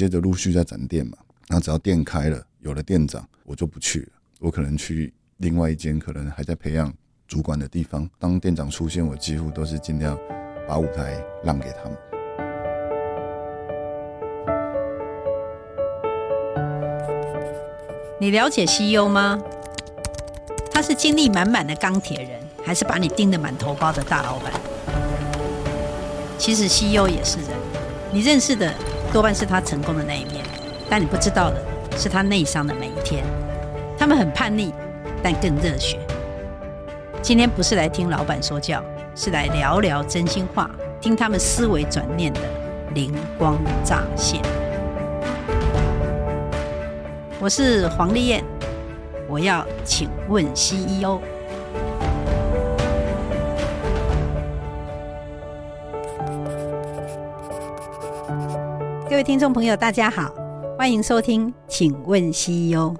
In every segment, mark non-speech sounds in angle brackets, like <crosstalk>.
接着陆续在展店嘛。然后只要店开了，有了店长，我就不去了。我可能去另外一间可能还在培养主管的地方。当店长出现，我几乎都是尽量把舞台让给他们。你了解 CEO 吗？他是精力满满的钢铁人，还是把你盯得满头包的大老板？其实 CEO 也是人，你认识的多半是他成功的那一面。但你不知道的是，他内伤的每一天。他们很叛逆，但更热血。今天不是来听老板说教，是来聊聊真心话，听他们思维转念的灵光乍现。我是黄丽燕，我要请问 CEO。位听众朋友，大家好。欢迎收听，请问 CEO，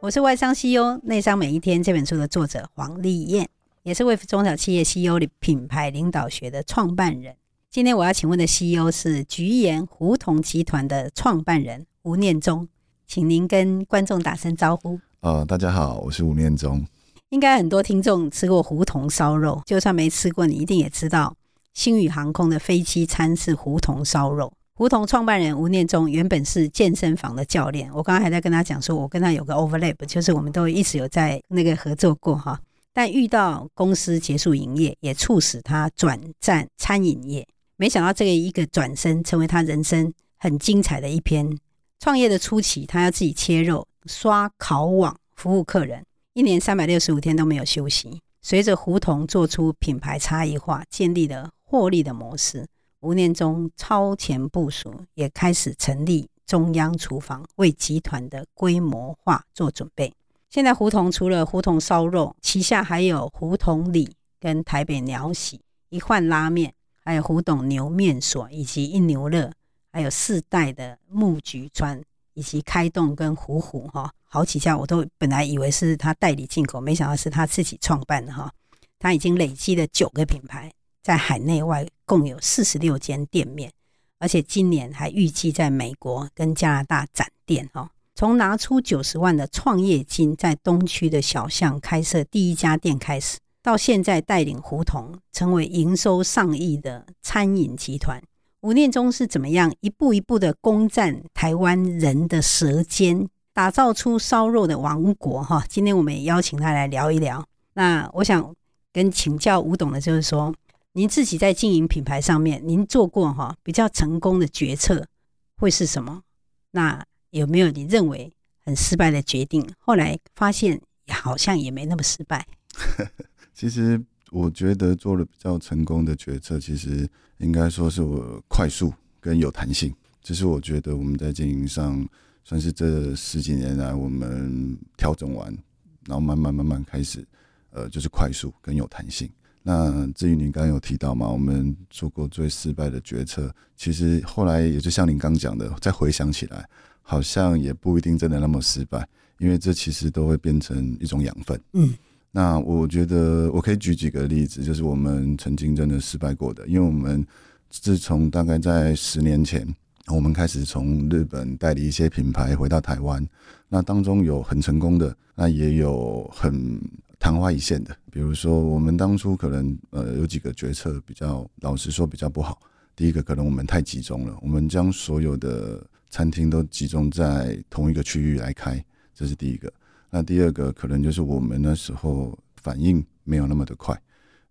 我是外商 CEO 内商每一天这本书的作者黄丽燕，也是为中小企业 CEO 的品牌领导学的创办人。今天我要请问的 CEO 是菊盐胡同集团的创办人吴念中，请您跟观众打声招呼。呃，大家好，我是吴念中。应该很多听众吃过胡同烧肉，就算没吃过，你一定也知道星宇航空的飞机餐是胡同烧肉。胡同创办人吴念中原本是健身房的教练，我刚刚还在跟他讲说，我跟他有个 overlap，就是我们都一直有在那个合作过哈。但遇到公司结束营业，也促使他转战餐饮业。没想到这个一个转身，成为他人生很精彩的一篇。创业的初期，他要自己切肉、刷烤网、服务客人，一年三百六十五天都没有休息。随着胡同做出品牌差异化，建立了获利的模式。吴念中超前部署，也开始成立中央厨房，为集团的规模化做准备。现在胡同除了胡同烧肉，旗下还有胡同里跟台北鸟喜、一换拉面，还有胡董牛面所，以及一牛乐，还有四代的木菊川，以及开动跟虎虎哈，好几家我都本来以为是他代理进口，没想到是他自己创办的哈。他已经累积了九个品牌。在海内外共有四十六间店面，而且今年还预计在美国跟加拿大展店哦。从拿出九十万的创业金，在东区的小巷开设第一家店开始，到现在带领胡同成为营收上亿的餐饮集团。吴念中是怎么样一步一步的攻占台湾人的舌尖，打造出烧肉的王国哈？今天我们也邀请他来聊一聊。那我想跟请教吴董的就是说。您自己在经营品牌上面，您做过哈比较成功的决策会是什么？那有没有你认为很失败的决定？后来发现好像也没那么失败。<laughs> 其实我觉得做了比较成功的决策，其实应该说是我快速跟有弹性。这是我觉得我们在经营上算是这十几年来我们调整完，然后慢慢慢慢开始，呃，就是快速跟有弹性。那至于您刚刚有提到嘛，我们做过最失败的决策，其实后来也就像您刚讲的，再回想起来，好像也不一定真的那么失败，因为这其实都会变成一种养分。嗯，那我觉得我可以举几个例子，就是我们曾经真的失败过的，因为我们自从大概在十年前，我们开始从日本代理一些品牌回到台湾，那当中有很成功的，那也有很。昙花一现的，比如说我们当初可能呃有几个决策比较，老实说比较不好。第一个可能我们太集中了，我们将所有的餐厅都集中在同一个区域来开，这是第一个。那第二个可能就是我们那时候反应没有那么的快，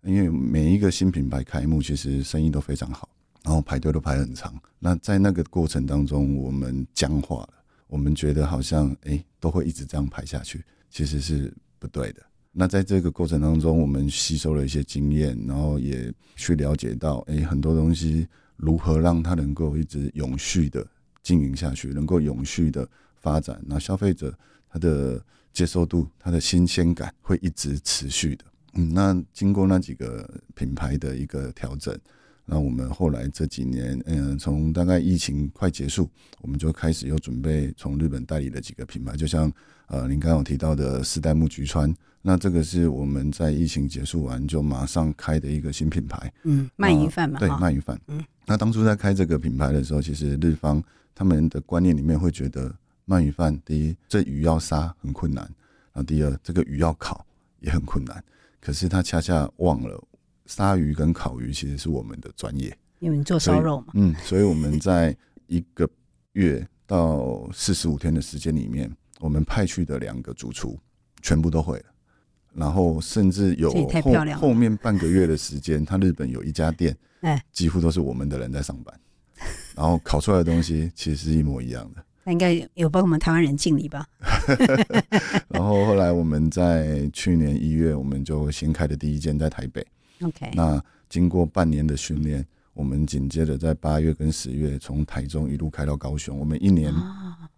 因为每一个新品牌开幕其实生意都非常好，然后排队都排很长。那在那个过程当中，我们僵化了，我们觉得好像诶都会一直这样排下去，其实是不对的。那在这个过程当中，我们吸收了一些经验，然后也去了解到，哎，很多东西如何让它能够一直永续的经营下去，能够永续的发展。那消费者他的接受度、他的新鲜感会一直持续的。嗯，那经过那几个品牌的一个调整，那我们后来这几年，嗯，从大概疫情快结束，我们就开始又准备从日本代理的几个品牌，就像呃，您刚刚有提到的四代目菊川。那这个是我们在疫情结束完就马上开的一个新品牌，嗯，鳗鱼饭嘛，对，鳗鱼饭，嗯，那当初在开这个品牌的时候，其实日方他们的观念里面会觉得鳗鱼饭，第一，这鱼要杀很困难，然后第二，这个鱼要烤也很困难。可是他恰恰忘了，杀鱼跟烤鱼其实是我们的专业，因为你做烧肉嘛。嗯，所以我们在一个月到四十五天的时间里面，我们派去的两个主厨全部都会了。然后甚至有后后面半个月的时间，他日本有一家店，哎，几乎都是我们的人在上班，然后烤出来的东西其实是一模一样的。那应该有帮我们台湾人敬礼吧？<laughs> 然后后来我们在去年一月，我们就新开的第一间在台北。OK，那经过半年的训练，我们紧接着在八月跟十月从台中一路开到高雄。我们一年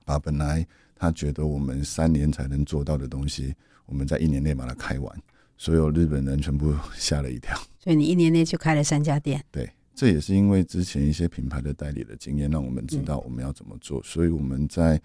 把本来他觉得我们三年才能做到的东西。我们在一年内把它开完，所有日本人全部吓了一跳。所以你一年内就开了三家店。对，这也是因为之前一些品牌的代理的经验，让我们知道我们要怎么做。所以我们在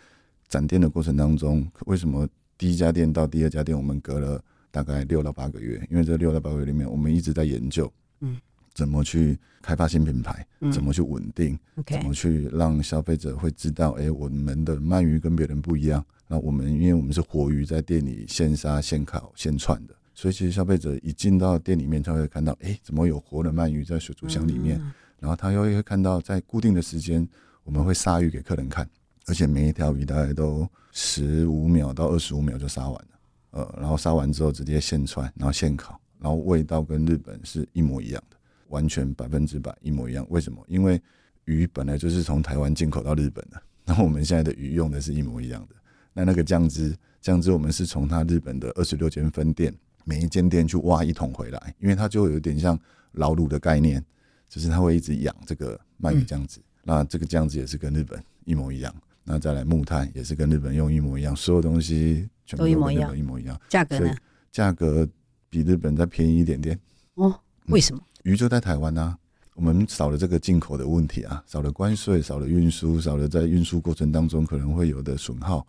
展店的过程当中，为什么第一家店到第二家店我们隔了大概六到八个月？因为这六到八个月里面，我们一直在研究，嗯，怎么去开发新品牌，怎么去稳定，怎么去让消费者会知道，哎，我们的鳗鱼跟别人不一样。那我们因为我们是活鱼，在店里现杀、现烤、现串的，所以其实消费者一进到店里面，他会看到，哎，怎么有活的鳗鱼在水族箱里面？然后他又会看到，在固定的时间，我们会杀鱼给客人看，而且每一条鱼大概都十五秒到二十五秒就杀完了，呃，然后杀完之后直接现串，然后现烤，然后味道跟日本是一模一样的，完全百分之百一模一样。为什么？因为鱼本来就是从台湾进口到日本的，<laughs> 然后我们现在的鱼用的是一模一样的。那那个酱汁，酱汁我们是从它日本的二十六间分店，每一间店去挖一桶回来，因为它就有点像老卤的概念，就是它会一直养这个鳗鱼酱汁。嗯、那这个酱汁也是跟日本一模一样。那再来木炭也是跟日本用一模一样，所有东西全部都跟日本一模一样。价格呢？价格比日本再便宜一点点。哦，为什么？鱼就在台湾啊，我们少了这个进口的问题啊，少了关税，少了运输，少了在运输过程当中可能会有的损耗。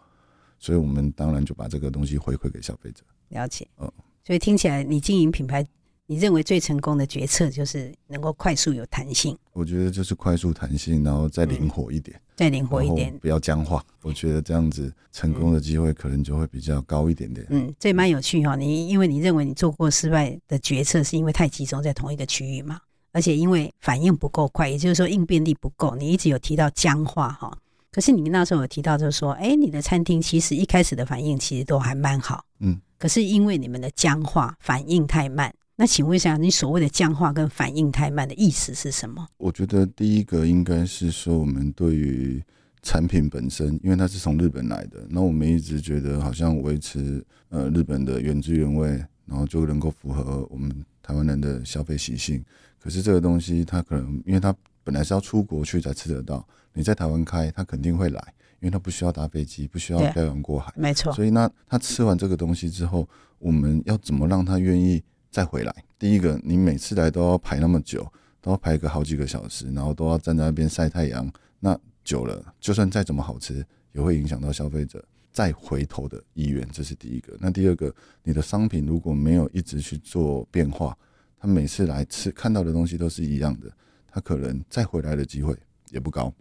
所以，我们当然就把这个东西回馈给消费者。了解，嗯，所以听起来，你经营品牌，你认为最成功的决策就是能够快速有弹性。我觉得就是快速弹性，然后再灵活一点，嗯、再灵活一点，不要僵化。我觉得这样子成功的机会可能就会比较高一点点。嗯，这蛮有趣哈。你因为你认为你做过失败的决策，是因为太集中在同一个区域嘛？而且因为反应不够快，也就是说应变力不够。你一直有提到僵化哈。可是你们那时候有提到，就是说，哎，你的餐厅其实一开始的反应其实都还蛮好，嗯。可是因为你们的僵化反应太慢，那请问一下，你所谓的僵化跟反应太慢的意思是什么？我觉得第一个应该是说，我们对于产品本身，因为它是从日本来的，那我们一直觉得好像维持呃日本的原汁原味，然后就能够符合我们台湾人的消费习性。可是这个东西，它可能因为它本来是要出国去才吃得到。你在台湾开，它肯定会来，因为它不需要搭飞机，不需要漂洋过海，没错。所以那他吃完这个东西之后，我们要怎么让他愿意再回来？第一个，你每次来都要排那么久，都要排个好几个小时，然后都要站在那边晒太阳，那久了，就算再怎么好吃，也会影响到消费者再回头的意愿。这是第一个。那第二个，你的商品如果没有一直去做变化，他每次来吃看到的东西都是一样的，他可能再回来的机会也不高。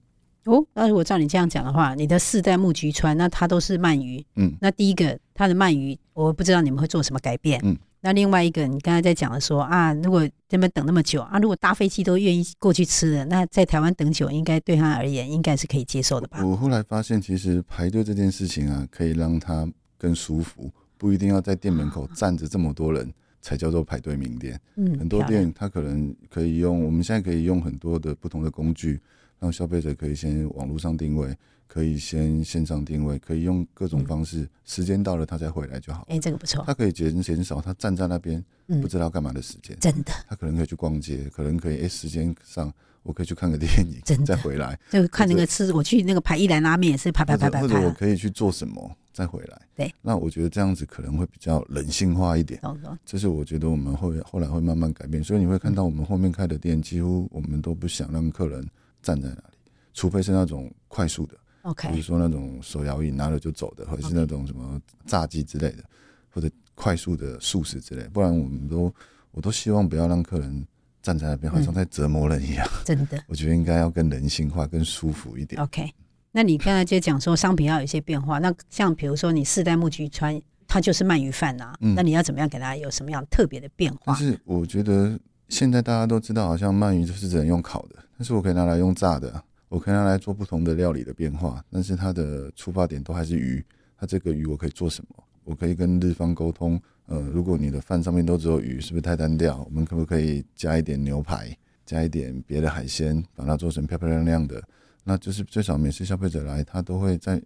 哦，那如果照你这样讲的话，你的四代木菊川，那它都是鳗鱼。嗯，那第一个它的鳗鱼，我不知道你们会做什么改变。嗯，那另外一个，你刚才在讲的说啊，如果这边等那么久啊，如果搭飞机都愿意过去吃的，那在台湾等久，应该对他而言应该是可以接受的吧？我后来发现，其实排队这件事情啊，可以让他更舒服，不一定要在店门口站着这么多人才叫做排队名店。嗯，很多店他可能可以用，我们现在可以用很多的不同的工具。让消费者可以先网络上定位，可以先线上定位，可以用各种方式，嗯、时间到了他再回来就好。哎、欸，这个不错。他可以减减少他站在那边不知道干嘛的时间、嗯。真的。他可能可以去逛街，可能可以哎、欸，时间上我可以去看个电影，真再回来。就看那个吃，我去那个排一兰拉面也是排排排排排。或者我可以去做什么再回来。对。那我觉得这样子可能会比较人性化一点。这是我觉得我们会后来会慢慢改变，所以你会看到我们后面开的店，几乎我们都不想让客人站在那里。除非是那种快速的，OK，比如说那种手摇椅拿了就走的，或者是那种什么炸鸡之类的，或者快速的素食之类，不然我们都我都希望不要让客人站在那边好像在折磨人一样。真的，<laughs> 我觉得应该要更人性化、更舒服一点。OK，那你刚才就讲说商品要有一些变化，那像比如说你四代木菊川，它就是鳗鱼饭呐，那你要怎么样给它有什么样特别的变化？但是我觉得现在大家都知道，好像鳗鱼就是只能用烤的，但是我可以拿来用炸的，我可以拿来做不同的料理的变化，但是它的出发点都还是鱼。它这个鱼我可以做什么？我可以跟日方沟通，呃，如果你的饭上面都只有鱼，是不是太单调？我们可不可以加一点牛排，加一点别的海鲜，把它做成漂漂亮亮的？那就是最少每次消费者来，他都会在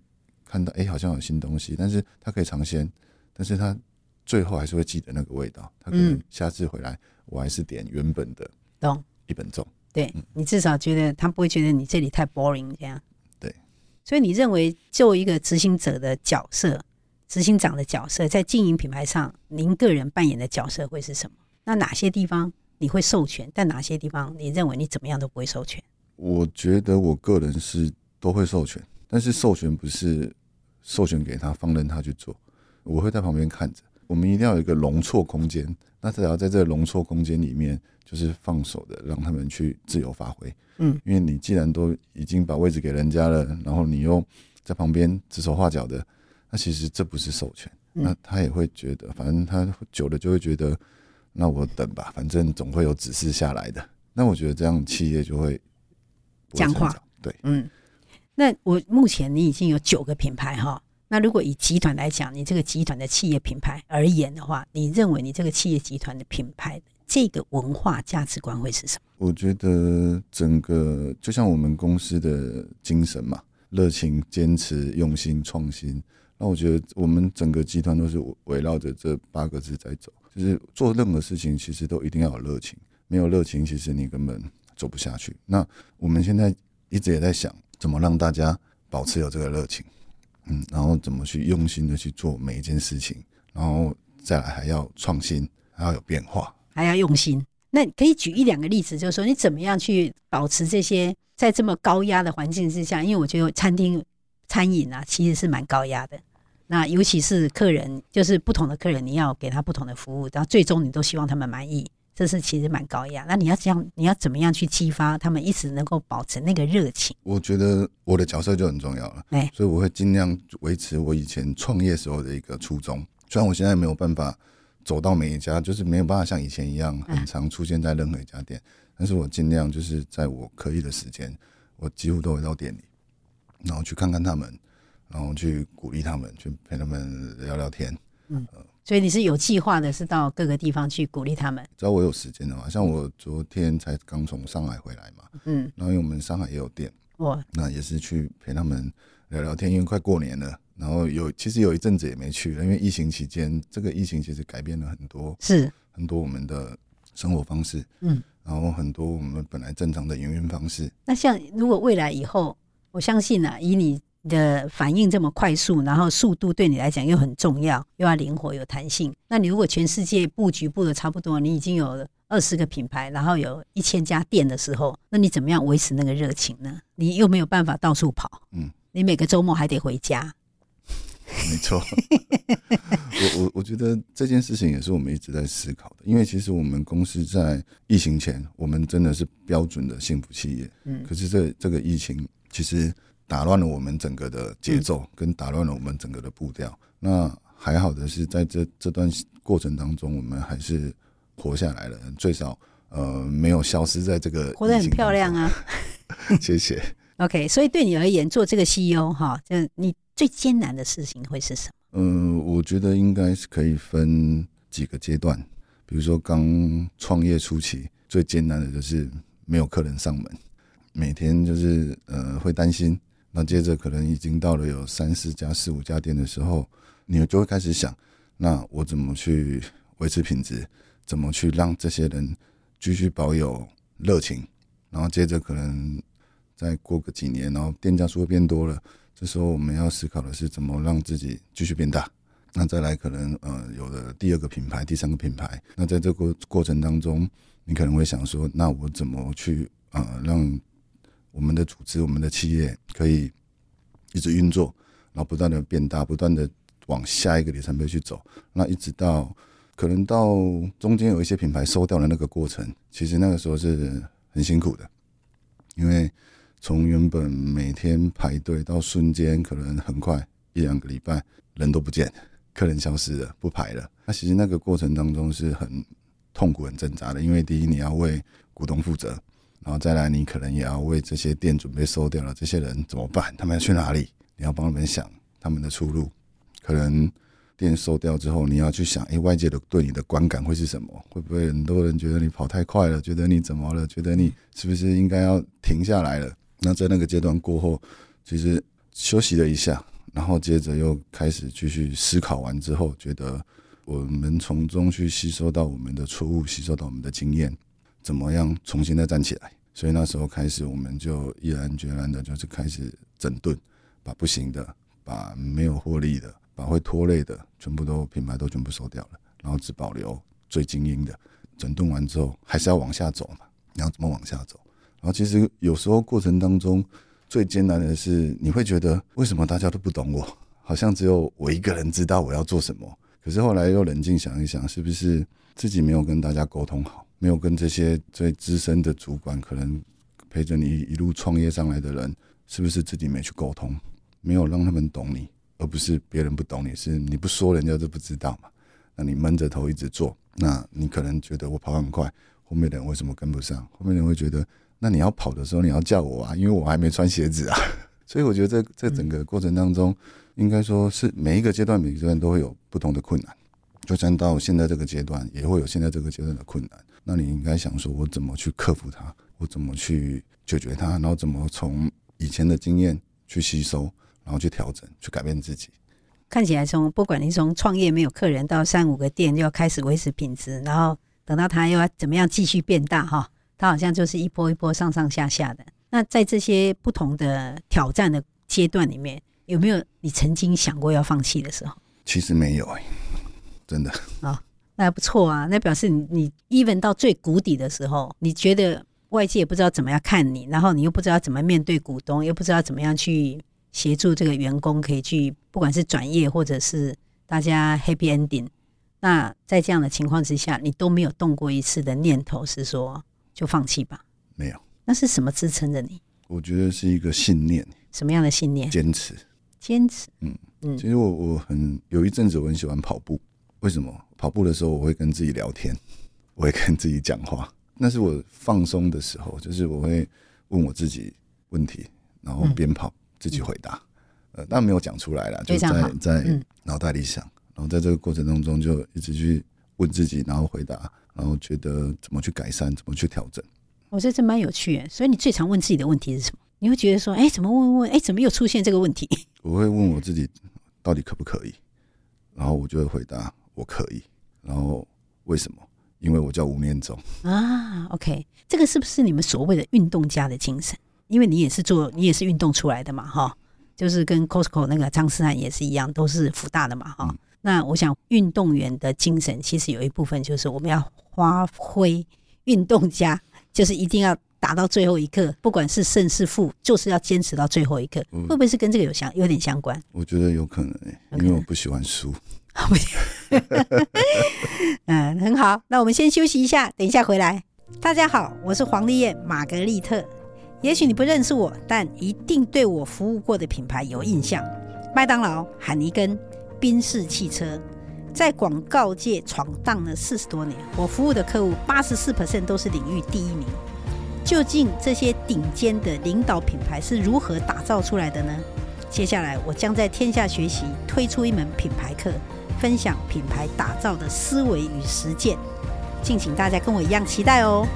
看到，哎，好像有新东西，但是他可以尝鲜，但是他最后还是会记得那个味道。他可能下次回来，我还是点原本的，懂一本粽。对，嗯，你至少觉得他不会觉得你这里太 boring 这样。对所以你认为，作为一个执行者的角色，执行长的角色，在经营品牌上，您个人扮演的角色会是什么？那哪些地方你会授权？但哪些地方你认为你怎么样都不会授权？我觉得我个人是都会授权，但是授权不是授权给他，放任他去做，我会在旁边看着。我们一定要有一个容错空间，那只要在这个容错空间里面，就是放手的，让他们去自由发挥。嗯，因为你既然都已经把位置给人家了，然后你又在旁边指手画脚的，那其实这不是授权。那他也会觉得，反正他久了就会觉得，那我等吧，反正总会有指示下来的。那我觉得这样企业就会僵化。对，嗯。那我目前你已经有九个品牌哈，那如果以集团来讲，你这个集团的企业品牌而言的话，你认为你这个企业集团的品牌这个文化价值观会是什么？我觉得整个就像我们公司的精神嘛，热情、坚持、用心、创新。那我觉得我们整个集团都是围绕着这八个字在走，就是做任何事情其实都一定要有热情，没有热情，其实你根本走不下去。那我们现在一直也在想，怎么让大家保持有这个热情，嗯，然后怎么去用心的去做每一件事情，然后再来还要创新，还要有变化。还要用心，那可以举一两个例子，就是说你怎么样去保持这些在这么高压的环境之下？因为我觉得餐厅餐饮啊，其实是蛮高压的。那尤其是客人，就是不同的客人，你要给他不同的服务，然后最终你都希望他们满意，这是其实蛮高压。那你要这样，你要怎么样去激发他们一直能够保持那个热情？我觉得我的角色就很重要了，哎，所以我会尽量维持我以前创业时候的一个初衷，虽然我现在没有办法。走到每一家，就是没有办法像以前一样很常出现在任何一家店，但是我尽量就是在我可以的时间，我几乎都会到店里，然后去看看他们，然后去鼓励他们，去陪他们聊聊天。嗯，所以你是有计划的，是到各个地方去鼓励他们。只要我有时间的话，像我昨天才刚从上海回来嘛，嗯，然后因为我们上海也有店，哇，那也是去陪他们聊聊天，因为快过年了。然后有，其实有一阵子也没去了，因为疫情期间，这个疫情其实改变了很多，是。很多我们的生活方式，嗯，然后很多我们本来正常的营运方式。那像如果未来以后，我相信啊，以你的反应这么快速，然后速度对你来讲又很重要，又要灵活有弹性，那你如果全世界布局布的差不多，你已经有二十个品牌，然后有一千家店的时候，那你怎么样维持那个热情呢？你又没有办法到处跑，嗯，你每个周末还得回家。没错，我我我觉得这件事情也是我们一直在思考的，因为其实我们公司在疫情前，我们真的是标准的幸福企业，嗯，可是这这个疫情其实打乱了我们整个的节奏，跟打乱了我们整个的步调。那还好的是，在这这段过程当中，我们还是活下来了，最少呃没有消失在这个，活得很漂亮啊，<laughs> 谢谢。OK，所以对你而言，做这个 CEO 哈，就你。最艰难的事情会是什么？嗯，我觉得应该是可以分几个阶段。比如说，刚创业初期最艰难的就是没有客人上门，每天就是呃会担心。那接着可能已经到了有三四家、四五家店的时候，你就会开始想：那我怎么去维持品质？怎么去让这些人继续保有热情？然后接着可能再过个几年，然后店家数会变多了。这时候我们要思考的是怎么让自己继续变大。那再来可能呃有了第二个品牌、第三个品牌。那在这个过程当中，你可能会想说，那我怎么去呃让我们的组织、我们的企业可以一直运作，然后不断的变大，不断的往下一个里程碑去走。那一直到可能到中间有一些品牌收掉的那个过程，其实那个时候是很辛苦的，因为从原本每天排队到瞬间可能很快一两个礼拜人都不见，客人消失了，不排了。那其实那个过程当中是很痛苦、很挣扎的，因为第一你要为股东负责，然后再来你可能也要为这些店准备收掉了，这些人怎么办？他们要去哪里？你要帮他们想他们的出路，可能。店收掉之后，你要去想，哎，外界的对你的观感会是什么？会不会很多人觉得你跑太快了？觉得你怎么了？觉得你是不是应该要停下来了？那在那个阶段过后，其实休息了一下，然后接着又开始继续思考完之后，觉得我们从中去吸收到我们的错误，吸收到我们的经验，怎么样重新再站起来？所以那时候开始，我们就毅然决然的，就是开始整顿，把不行的，把没有获利的。把会拖累的全部都品牌都全部收掉了，然后只保留最精英的。整顿完之后，还是要往下走嘛？你要怎么往下走？然后其实有时候过程当中最艰难的是，你会觉得为什么大家都不懂我？好像只有我一个人知道我要做什么。可是后来又冷静想一想，是不是自己没有跟大家沟通好？没有跟这些最资深的主管，可能陪着你一路创业上来的人，是不是自己没去沟通？没有让他们懂你？而不是别人不懂你，是你不说，人家就不知道嘛。那你闷着头一直做，那你可能觉得我跑很快，后面的人为什么跟不上？后面人会觉得，那你要跑的时候你要叫我啊，因为我还没穿鞋子啊。<laughs> 所以我觉得这这整个过程当中，应该说是每一个阶段每个阶段都会有不同的困难。就算到现在这个阶段，也会有现在这个阶段的困难。那你应该想说，我怎么去克服它？我怎么去解决它？然后怎么从以前的经验去吸收？然后去调整，去改变自己。看起来从不管你从创业没有客人到三五个店就要开始维持品质，然后等到他又要怎么样继续变大哈，他好像就是一波一波上上下下的。那在这些不同的挑战的阶段里面，有没有你曾经想过要放弃的时候？其实没有哎、欸，真的。啊，那还不错啊，那表示你你 even 到最谷底的时候，你觉得外界也不知道怎么样看你，然后你又不知道怎么面对股东，又不知道怎么样去。协助这个员工可以去，不管是转业或者是大家 happy ending。那在这样的情况之下，你都没有动过一次的念头，是说就放弃吧？没有。那是什么支撑着你？我觉得是一个信念。什么样的信念？坚持。坚持。嗯嗯。其实我我很有一阵子我很喜欢跑步。为什么？跑步的时候我会跟自己聊天，<laughs> 我会跟自己讲话。那是我放松的时候，就是我会问我自己问题，然后边跑。嗯自己回答，呃，但没有讲出来了，就在在脑袋里想，然后在这个过程当中就一直去问自己，然后回答，然后觉得怎么去改善，怎么去调整。我觉得这蛮有趣的。所以你最常问自己的问题是什么？你会觉得说，哎，怎么问问？哎，怎么又出现这个问题？我会问我自己，到底可不可以？然后我就会回答，我可以。然后为什么？因为我叫吴念总啊。OK，这个是不是你们所谓的运动家的精神？因为你也是做，你也是运动出来的嘛，哈，就是跟 Costco 那个张思涵也是一样，都是福大的嘛，哈、嗯。那我想，运动员的精神其实有一部分就是我们要发挥运动家，就是一定要打到最后一刻，不管是胜是负，就是要坚持到最后一刻。会不会是跟这个有相有点相关？我觉得有可能、欸，因为我不喜欢输。<laughs> 嗯，很好。那我们先休息一下，等一下回来。大家好，我是黄丽燕，玛格丽特。也许你不认识我，但一定对我服务过的品牌有印象：麦当劳、海尼根、宾士汽车。在广告界闯荡了四十多年，我服务的客户八十四 percent 都是领域第一名。究竟这些顶尖的领导品牌是如何打造出来的呢？接下来我将在天下学习推出一门品牌课，分享品牌打造的思维与实践。敬请大家跟我一样期待哦。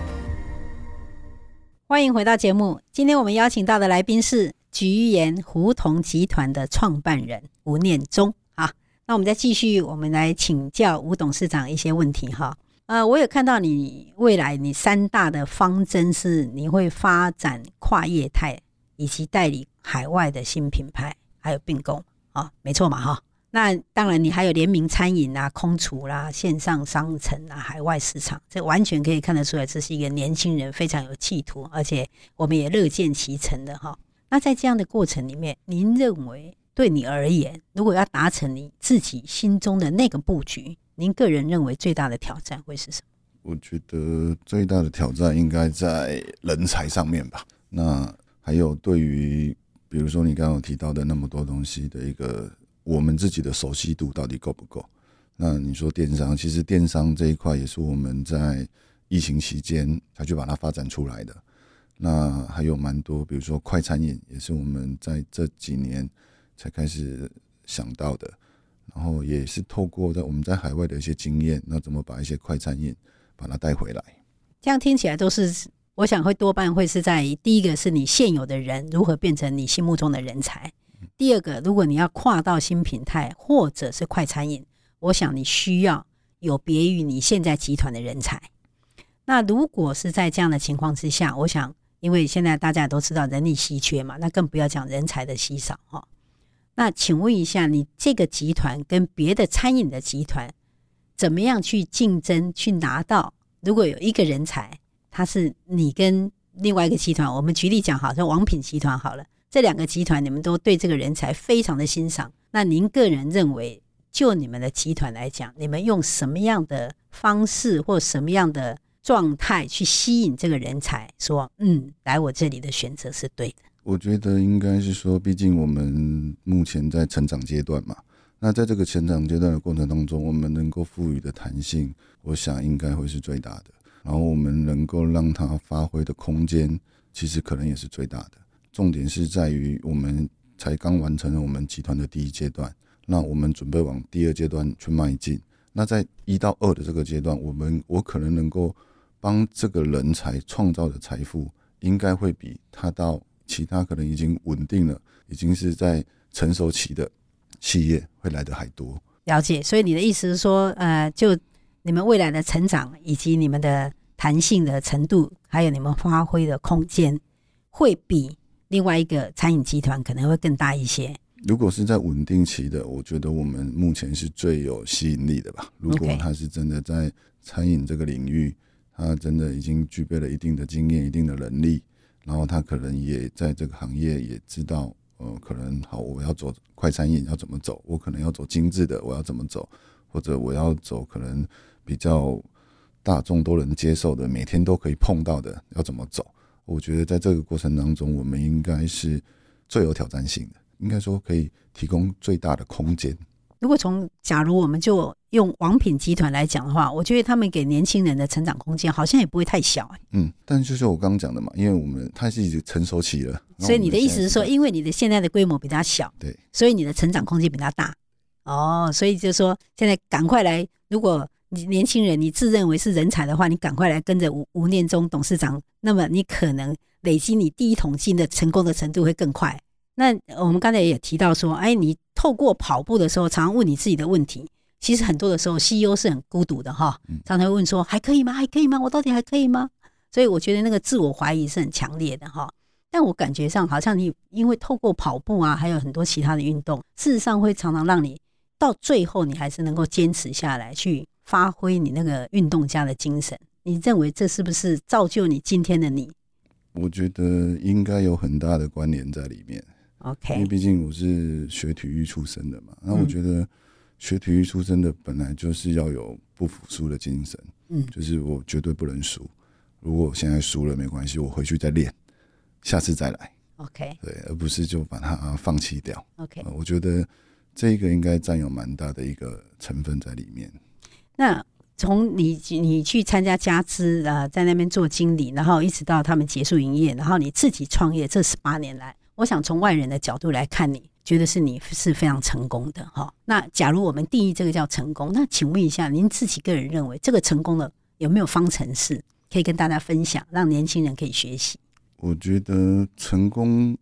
欢迎回到节目。今天我们邀请到的来宾是菊园胡同集团的创办人吴念中。好，那我们再继续，我们来请教吴董事长一些问题哈。呃，我有看到你未来你三大的方针是你会发展跨业态，以及代理海外的新品牌，还有并购啊，没错嘛哈。那当然，你还有联名餐饮啊、空厨啦、线上商城啊、海外市场，这完全可以看得出来，这是一个年轻人非常有企图，而且我们也乐见其成的哈。那在这样的过程里面，您认为对你而言，如果要达成你自己心中的那个布局，您个人认为最大的挑战会是什么？我觉得最大的挑战应该在人才上面吧。那还有对于，比如说你刚刚提到的那么多东西的一个，我们自己的熟悉度到底够不够？那你说电商，其实电商这一块也是我们在疫情期间才去把它发展出来的。那还有蛮多，比如说快餐饮，也是我们在这几年才开始想到的。然后也是透过在我们在海外的一些经验，那怎么把一些快餐饮把它带回来？这样听起来都是，我想会多半会是在第一个是你现有的人如何变成你心目中的人才。第二个，如果你要跨到新品态或者是快餐饮，我想你需要有别于你现在集团的人才。那如果是在这样的情况之下，我想。因为现在大家都知道人力稀缺嘛，那更不要讲人才的稀少哈。那请问一下，你这个集团跟别的餐饮的集团怎么样去竞争，去拿到？如果有一个人才，他是你跟另外一个集团，我们举例讲，好，像王品集团好了，这两个集团你们都对这个人才非常的欣赏。那您个人认为，就你们的集团来讲，你们用什么样的方式或什么样的？状态去吸引这个人才，说嗯，来我这里的选择是对的。我觉得应该是说，毕竟我们目前在成长阶段嘛，那在这个成长阶段的过程当中，我们能够赋予的弹性，我想应该会是最大的。然后我们能够让它发挥的空间，其实可能也是最大的。重点是在于我们才刚完成了我们集团的第一阶段，那我们准备往第二阶段去迈进。那在一到二的这个阶段，我们我可能能够。帮这个人才创造的财富，应该会比他到其他可能已经稳定了、已经是在成熟期的企业会来的还多。了解，所以你的意思是说，呃，就你们未来的成长以及你们的弹性的程度，还有你们发挥的空间，会比另外一个餐饮集团可能会更大一些。如果是在稳定期的，我觉得我们目前是最有吸引力的吧。如果他是真的在餐饮这个领域。他真的已经具备了一定的经验、一定的能力，然后他可能也在这个行业也知道，呃，可能好，我要走快餐饮要怎么走，我可能要走精致的，我要怎么走，或者我要走可能比较大众都能接受的，每天都可以碰到的，要怎么走？我觉得在这个过程当中，我们应该是最有挑战性的，应该说可以提供最大的空间。如果从假如我们就用王品集团来讲的话，我觉得他们给年轻人的成长空间好像也不会太小欸。嗯，但就是我刚刚讲的嘛，因为我们它是已经成熟期了，所以你的意思是说，因为你的现在的规模比较小，对，所以你的成长空间比较大。哦，所以就是说，现在赶快来，如果你年轻人你自认为是人才的话，你赶快来跟着吴吴念中董事长，那么你可能累积你第一桶金的成功的程度会更快。那我们刚才也提到说，哎，你透过跑步的时候，常常问你自己的问题。其实很多的时候，CEO 是很孤独的哈，常常会问说，还可以吗？还可以吗？我到底还可以吗？所以我觉得那个自我怀疑是很强烈的哈。但我感觉上，好像你因为透过跑步啊，还有很多其他的运动，事实上会常常让你到最后，你还是能够坚持下来，去发挥你那个运动家的精神。你认为这是不是造就你今天的你？我觉得应该有很大的关联在里面。OK，因为毕竟我是学体育出身的嘛，那我觉得学体育出身的本来就是要有不服输的精神，嗯，就是我绝对不能输。如果我现在输了没关系，我回去再练，下次再来。OK，对，而不是就把它放弃掉。OK，我觉得这个应该占有蛮大的一个成分在里面。那从你你去参加家资啊，在那边做经理，然后一直到他们结束营业，然后你自己创业这十八年来。我想从外人的角度来看，你觉得是你是非常成功的哈。那假如我们定义这个叫成功，那请问一下，您自己个人认为这个成功的有没有方程式可以跟大家分享，让年轻人可以学习？我觉得成功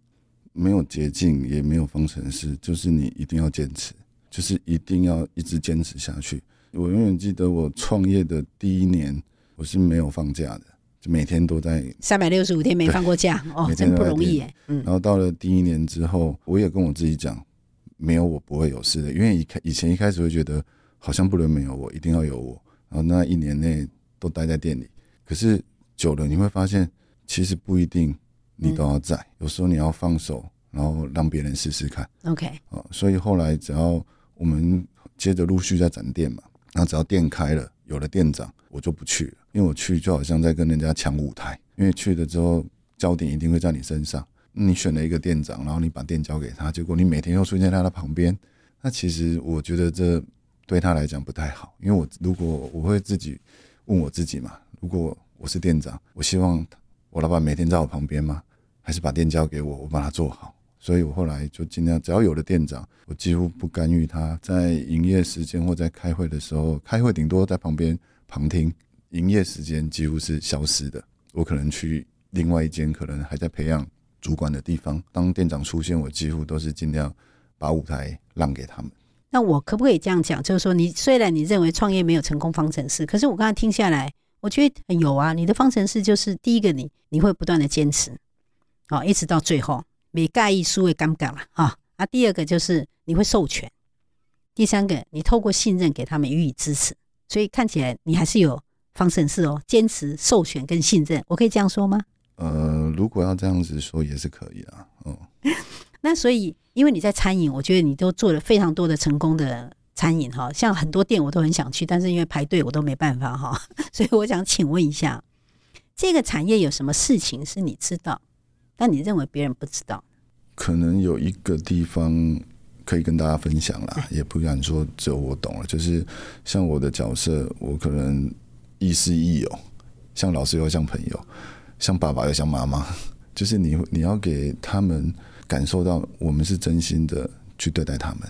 没有捷径，也没有方程式，就是你一定要坚持，就是一定要一直坚持下去。我永远记得我创业的第一年，我是没有放假的。就每天都在三百六十五天没放过假哦，真不容易哎。嗯，然后到了第一年之后，我也跟我自己讲，没有我不会有事的。因为以开以前一开始会觉得好像不能没有我，一定要有我。然后那一年内都待在店里，可是久了你会发现，其实不一定你都要在。有时候你要放手，然后让别人试试看。OK，啊，所以后来只要我们接着陆续在展店嘛，那只要店开了，有了店长，我就不去了，因为我去就好像在跟人家抢舞台，因为去了之后焦点一定会在你身上。你选了一个店长，然后你把店交给他，结果你每天又出现在他的旁边，那其实我觉得这对他来讲不太好。因为我如果我会自己问我自己嘛，如果我是店长，我希望我老板每天在我旁边吗？还是把店交给我，我把它做好？所以我后来就尽量，只要有了店长，我几乎不干预他在营业时间或在开会的时候，开会顶多在旁边旁听，营业时间几乎是消失的。我可能去另外一间，可能还在培养。主管的地方，当店长出现，我几乎都是尽量把舞台让给他们。那我可不可以这样讲？就是说，你虽然你认为创业没有成功方程式，可是我刚才听下来，我觉得有啊。你的方程式就是第一个你，你会不断的坚持，好，一直到最后，没介意输会尴尬了哈。啊，第二个就是你会授权，第三个你透过信任给他们予以支持，所以看起来你还是有方程式哦，坚持、授权跟信任，我可以这样说吗？呃，如果要这样子说也是可以啊。嗯，<laughs> 那所以因为你在餐饮，我觉得你都做了非常多的成功的餐饮哈，像很多店我都很想去，但是因为排队我都没办法哈，所以我想请问一下，这个产业有什么事情是你知道，但你认为别人不知道？可能有一个地方可以跟大家分享啦，<laughs> 也不敢说只有我懂了，就是像我的角色，我可能亦师亦友，像老师又像朋友。像爸爸又像妈妈，<laughs> 就是你你要给他们感受到我们是真心的去对待他们，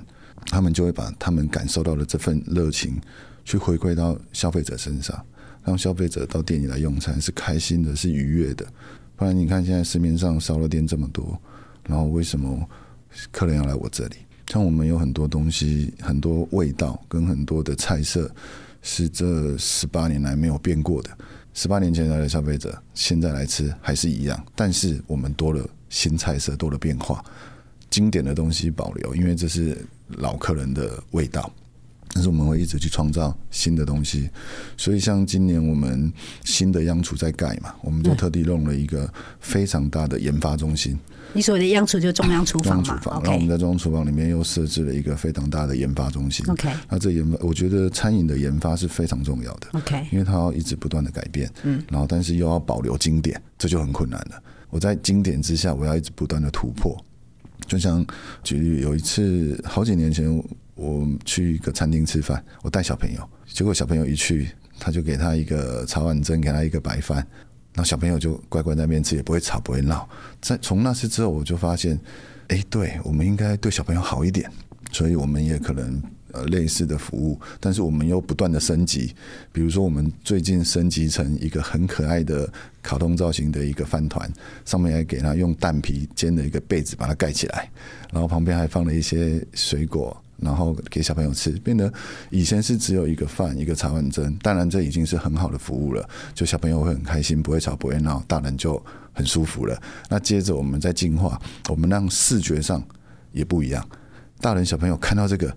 他们就会把他们感受到的这份热情去回馈到消费者身上，让消费者到店里来用餐是开心的，是愉悦的。不然你看现在市面上烧肉店这么多，然后为什么客人要来我这里？像我们有很多东西，很多味道跟很多的菜色是这十八年来没有变过的。十八年前来的消费者，现在来吃还是一样，但是我们多了新菜色，多了变化，经典的东西保留，因为这是老客人的味道。但是我们会一直去创造新的东西，所以像今年我们新的央厨在盖嘛，我们就特地弄了一个非常大的研发中心。你所谓的央厨就是中央厨房嘛？中央厨房，然后我们在中央厨房里面又设置了一个非常大的研发中心。OK，那这研发，我觉得餐饮的研发是非常重要的。OK，因为它要一直不断的改变，嗯，然后但是又要保留经典，这就很困难了。我在经典之下，我要一直不断的突破。就像举例，有一次好几年前，我去一个餐厅吃饭，我带小朋友，结果小朋友一去，他就给他一个茶碗蒸，给他一个白饭。然后小朋友就乖乖在那边吃，也不会吵，不会闹。在从那次之后，我就发现，哎，对，我们应该对小朋友好一点。所以我们也可能呃类似的服务，但是我们又不断的升级。比如说，我们最近升级成一个很可爱的卡通造型的一个饭团，上面还给他用蛋皮煎的一个被子把它盖起来，然后旁边还放了一些水果。然后给小朋友吃，变得以前是只有一个饭一个茶碗蒸，当然这已经是很好的服务了，就小朋友会很开心，不会吵不会闹，大人就很舒服了。那接着我们再进化，我们让视觉上也不一样，大人小朋友看到这个。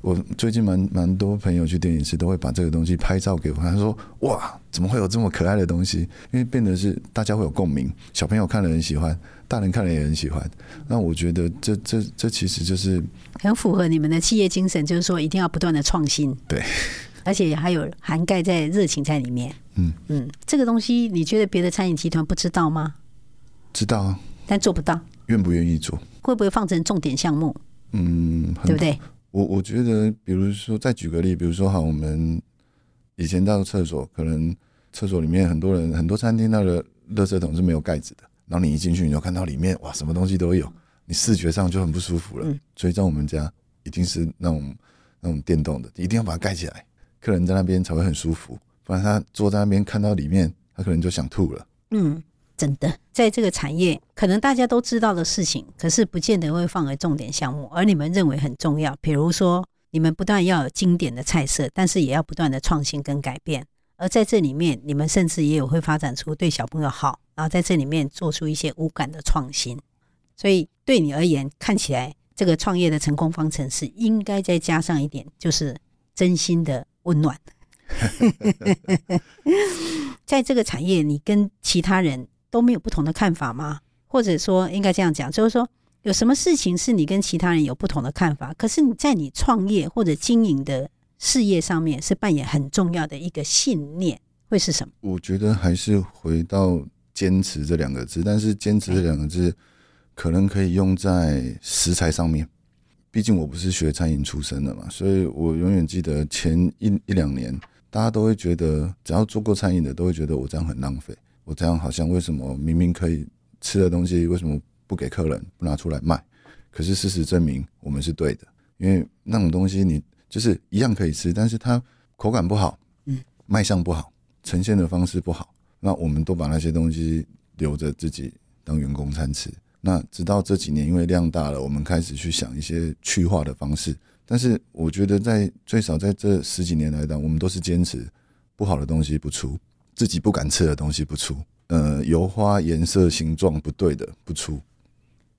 我最近蛮蛮多朋友去电影室，都会把这个东西拍照给我。他说：“哇，怎么会有这么可爱的东西？”因为变得是大家会有共鸣，小朋友看了很喜欢，大人看了也很喜欢。那我觉得这这这其实就是很符合你们的企业精神，就是说一定要不断的创新。对，而且还有涵盖在热情在里面。嗯嗯，这个东西你觉得别的餐饮集团不知道吗？知道啊，但做不到。愿不愿意做？会不会放成重点项目？嗯，对不对？我我觉得，比如说，再举个例，比如说，哈，我们以前到厕所，可能厕所里面很多人，很多餐厅那个垃圾桶是没有盖子的，然后你一进去，你就看到里面，哇，什么东西都有，你视觉上就很不舒服了。所以在我们家，一定是那种那种电动的，一定要把它盖起来，客人在那边才会很舒服，不然他坐在那边看到里面，他可能就想吐了。嗯。真的，在这个产业，可能大家都知道的事情，可是不见得会放为重点项目，而你们认为很重要。比如说，你们不但要有经典的菜色，但是也要不断的创新跟改变。而在这里面，你们甚至也有会发展出对小朋友好，然后在这里面做出一些无感的创新。所以，对你而言，看起来这个创业的成功方程式应该再加上一点，就是真心的温暖。<laughs> 在这个产业，你跟其他人。都没有不同的看法吗？或者说，应该这样讲，就是说，有什么事情是你跟其他人有不同的看法？可是你在你创业或者经营的事业上面是扮演很重要的一个信念，会是什么？我觉得还是回到坚持这两个字，但是坚持这两个字可能可以用在食材上面。毕竟我不是学餐饮出身的嘛，所以我永远记得前一一两年，大家都会觉得，只要做过餐饮的，都会觉得我这样很浪费。我这样好像为什么明明可以吃的东西，为什么不给客人，不拿出来卖？可是事实证明我们是对的，因为那种东西你就是一样可以吃，但是它口感不好，嗯，卖相不好，呈现的方式不好，那我们都把那些东西留着自己当员工餐吃。那直到这几年，因为量大了，我们开始去想一些去化的方式。但是我觉得，在最少在这十几年来讲，我们都是坚持不好的东西不出，自己不敢吃的东西不出，呃，油花颜色形状不对的不出。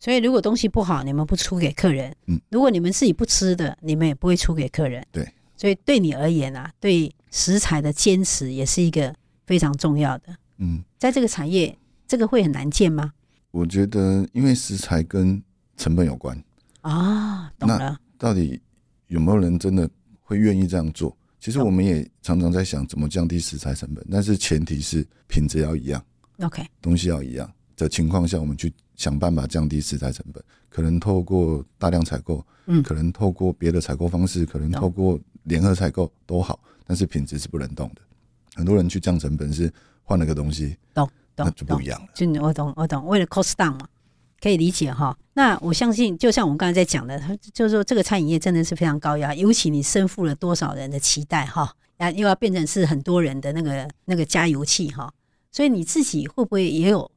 所以，如果东西不好，你们不出给客人；嗯，如果你们自己不吃的，你们也不会出给客人。对。所以，对你而言啊，对食材的坚持也是一个非常重要的。嗯，在这个产业，这个会很难见吗？我觉得，因为食材跟成本有关啊，懂了。到底有没有人真的会愿意这样做？其实我们也常常在想怎么降低食材成本，但是前提是品质要一样，OK，东西要一样的情况下，我们去想办法降低食材成本。可能透过大量采购，嗯，可能透过别的采购方式，可能透过联合采购都好，但是品质是不能动的。很多人去降成本是换了个东西，懂。那就不一样了。就我懂，我懂。为了 cost down 嘛，可以理解哈。那我相信，就像我们刚才在讲的，就是说这个餐饮业真的是非常高压，尤其你身负了多少人的期待哈，啊，又要变成是很多人的那个那个加油器哈。所以你自己会不会也有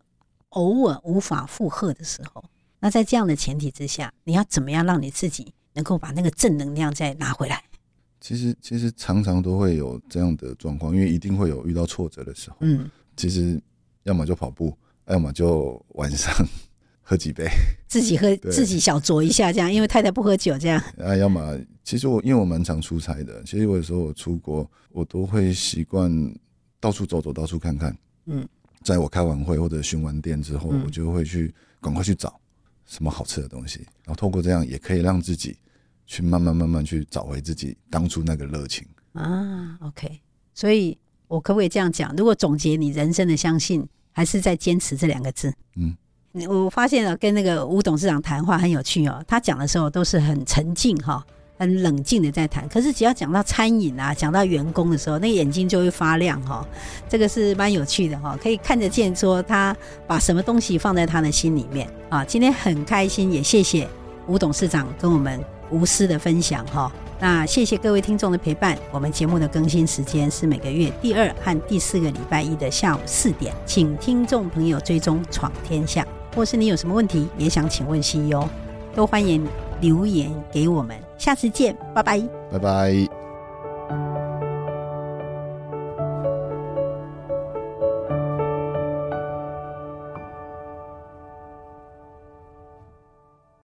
偶尔无法负荷的时候？那在这样的前提之下，你要怎么样让你自己能够把那个正能量再拿回来？其实，其实常常都会有这样的状况，因为一定会有遇到挫折的时候。嗯，其实。要么就跑步，要么就晚上喝几杯，自己喝 <laughs> 自己小酌一下这样，因为太太不喝酒这样。<laughs> 啊，要么其实我因为我蛮常出差的，其实我有时候我出国，我都会习惯到处走走，到处看看。嗯，在我开完会或者巡完店之后，我就会去赶快去找什么好吃的东西，然后透过这样也可以让自己去慢慢慢慢去找回自己当初那个热情啊。OK，所以我可不可以这样讲？如果总结你人生的相信。还是在坚持这两个字。嗯，我发现了跟那个吴董事长谈话很有趣哦。他讲的时候都是很沉静哈，很冷静的在谈。可是只要讲到餐饮啊，讲到员工的时候，那个眼睛就会发亮哈。这个是蛮有趣的哈，可以看得见说他把什么东西放在他的心里面啊。今天很开心，也谢谢吴董事长跟我们无私的分享哈。那谢谢各位听众的陪伴。我们节目的更新时间是每个月第二和第四个礼拜一的下午四点，请听众朋友追踪闯天下，或是你有什么问题也想请问 CEO，都欢迎留言给我们。下次见，拜拜，拜拜。